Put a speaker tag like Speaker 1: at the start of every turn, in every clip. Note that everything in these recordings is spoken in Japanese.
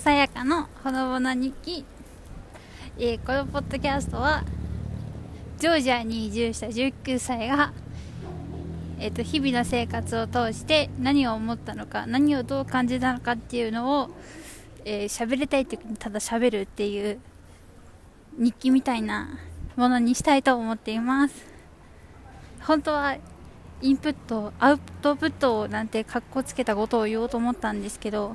Speaker 1: さやかのほのぼの日記、えーこのポッドキャストはジョージアに移住した19歳が、えー、と日々の生活を通して何を思ったのか何をどう感じたのかっていうのを喋、えー喋りたい時にただ喋るっていう日記みたいなものにしたいと思っています。本当はインプットアウトプットなんてかっこつけたことを言おうと思ったんですけど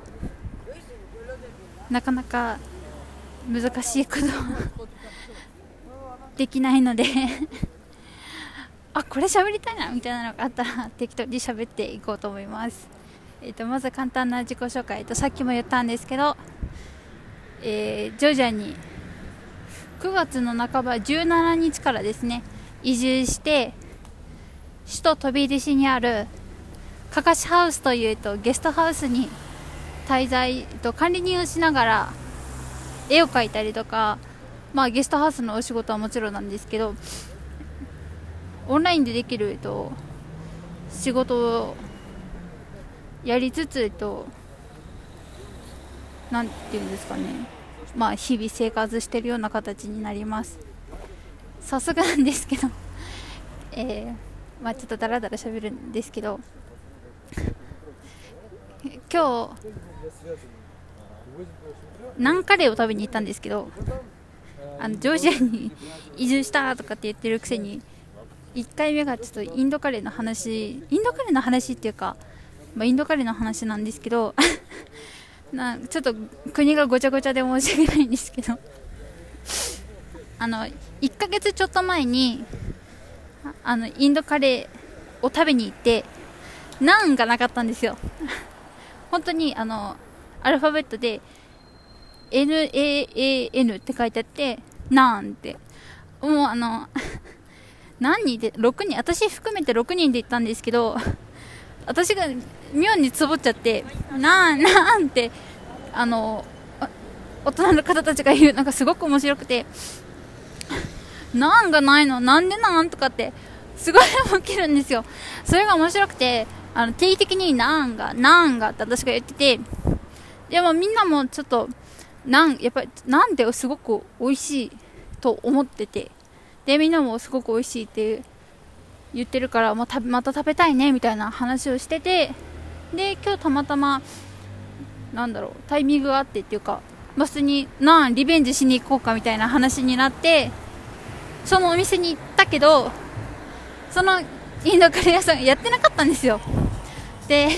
Speaker 1: なかなか難しいことできないので あこれ喋りたいなみたいなのがあったら適当に喋っていこうと思います、えー、とまず簡単な自己紹介とさっきも言ったんですけど、えージョージアに9月の半ば17日からですね移住して首都飛び出しにあるかかしハウスというとゲストハウスに滞在と管理人をしながら絵を描いたりとか、まあ、ゲストハウスのお仕事はもちろんなんですけどオンラインでできる、と、仕事をやりつつ、と、なんていうんですかね、まあ、日々生活してるような形になります。早速なんですけど、えーまあ、ちょっとだらだら喋るんですけど今日ナンカレーを食べに行ったんですけどあのジョージアに移住したとかって言ってるくせに1回目がちょっとインドカレーの話インドカレーの話っていうか、まあ、インドカレーの話なんですけど なちょっと国がごちゃごちゃで申し訳ないんですけどあの1ヶ月ちょっと前にあのインドカレーを食べに行ってナンがなかったんですよ。本当にあのアルファベットで NAAN って書いてあってナンって。もうあの 何人で6人私含めて6人で行ったんですけど私が妙につぼっちゃってなんなんってあの大人の方たちが言うのがすごく面白くてなんがないのなんでなんとかってすごい起きるんですよ。それが面白くてあの定期的になんがなんがって私が言っててでもみんなもちょっとなんやっぱりなんですごく美味しいと思っててでみんなもすごく美味しいって言ってるから、ま、たまた食べたいねみたいな話をしててで今日たまたまなんだろうタイミングがあってっていうか、まあ、普通になんリベンジしに行こうかみたいな話になってそのお店に行ったけどそのインドカレー屋さんやってなかったんですよ。で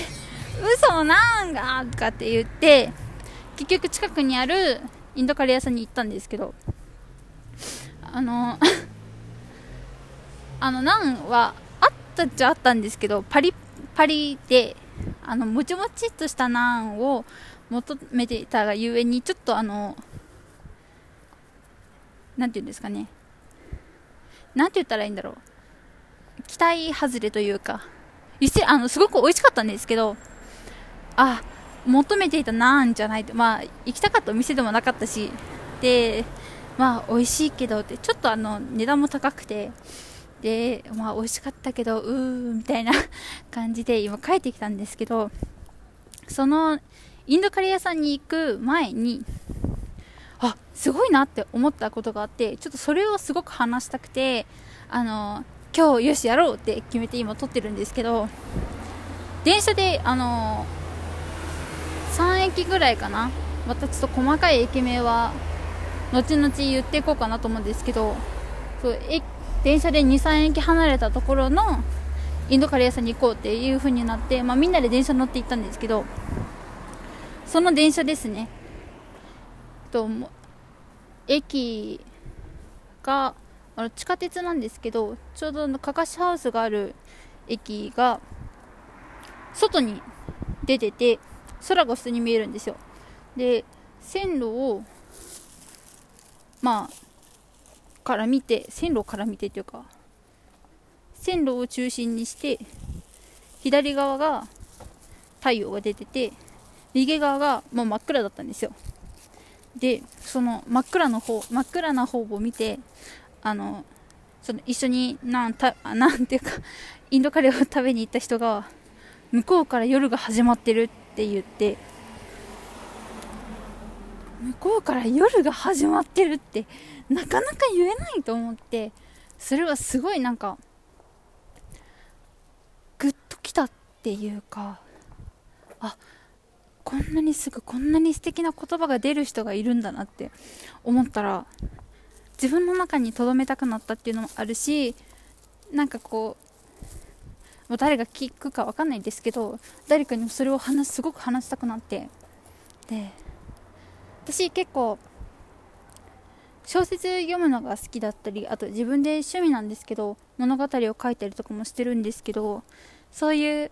Speaker 1: 嘘なんがとかって言って結局近くにあるインドカレー屋さんに行ったんですけどあの あのナンはあったっちゃあったんですけどパリパリであのもちもちっとしたナンを求めていたがゆえにちょっとあのなんていうんですかね。なんて言ったらいいんだろう。期待外れというか。店あのすごく美味しかったんですけどあ求めていたなんじゃないとまあ行きたかったお店でもなかったしでまあ美味しいけどってちょっとあの値段も高くてでまあ美味しかったけどうーみたいな 感じで今帰ってきたんですけどそのインドカレー屋さんに行く前にあすごいなって思ったことがあってちょっとそれをすごく話したくてあの今日よしやろうって決めて今撮ってるんですけど電車であの3駅ぐらいかな。またちょっと細かい駅名は後々言っていこうかなと思うんですけどそうえ電車で23駅離れたところのインドカレー屋さんに行こうっていう風になって、まあ、みんなで電車乗って行ったんですけどその電車ですね。と駅があの地下鉄なんですけどちょうどあのかかしハウスがある駅が外に出てて空が普通に見えるんですよ。で線路をまあから見て線路から見てっていうか線路を中心にして左側が太陽が出てて右側がもう真っ暗だったんですよ。でその真っ暗の方真っ暗な方を見てあのその一緒になんた なんていうかインドカレーを食べに行った人が向こうから夜が始まってるって言って向こうから夜が始まってるってなかなか言えないと思ってそれはすごいなんかグッときたっていうかあこんなにすぐこんなに素敵な言葉が出る人がいるんだなって思ったら自分の中に留めたくなったっていうのもあるしなんかこうもう誰が聞くか分かんないんですけど誰かにもそれを話すごく話したくなって。で私結構小説読むのが好きだったりあと自分で趣味なんですけど物語を書いたりとかもしてるんですけどそういう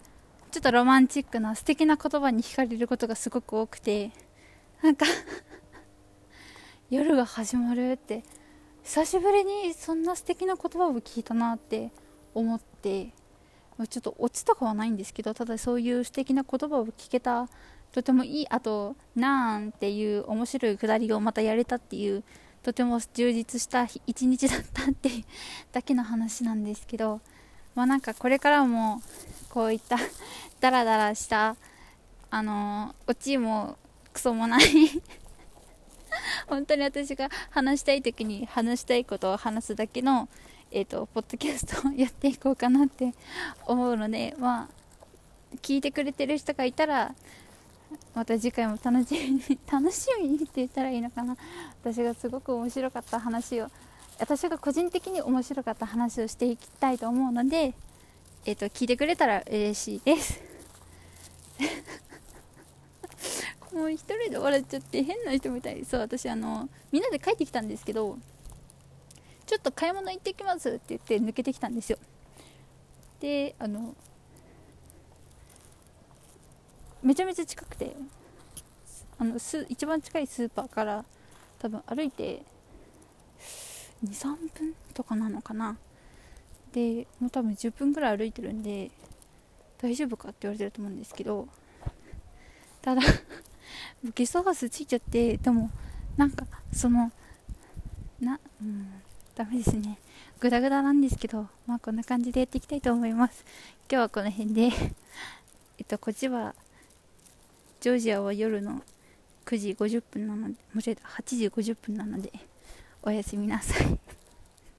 Speaker 1: ちょっとロマンチックな素敵な言葉に惹かれることがすごく多くてなんか 夜が始まるって久しぶりにそんな素敵な言葉を聞いたなって思ってちょっとオチとかはないんですけどただそういう素敵な言葉を聞けたとてもいいあと「なん」っていう面白いくだりをまたやれたっていうとても充実した一日だったっていうだけの話なんですけどまあなんかこれからもこういった ダラダラしたあのオチもクソもない本当に私が話したい時に話したいことを話すだけの、えーと、ポッドキャストをやっていこうかなって思うのでまあ聞いてくれてる人がいたらまた次回も楽しみに 楽しみにって言ったらいいのかな。私がすごく面白かった話を私が個人的に面白かった話をしていきたいと思うのでえっ、ー、と聞いてくれたら嬉しいです。もう一人で笑っちゃって変な人みたい。そう私あのみんなで帰ってきたんですけどちょっと買い物行ってきますって言って抜けてきたんですよ。であのめちゃめちゃ近くてあのす一番近いスーパーから多分歩いて23分とかなのかな。でもう多分10分ぐらい歩いてるんで大丈夫かって言われてると思うんですけどただゲストハウスついちゃってでもなんかそのなうんダメですねグダグダなんですけどまあこんな感じでやっていきたいと思います今日はこの辺でえっとこっちはジョージアは夜の9時50分なので、間違えた、8時50分なので、おやすみなさい。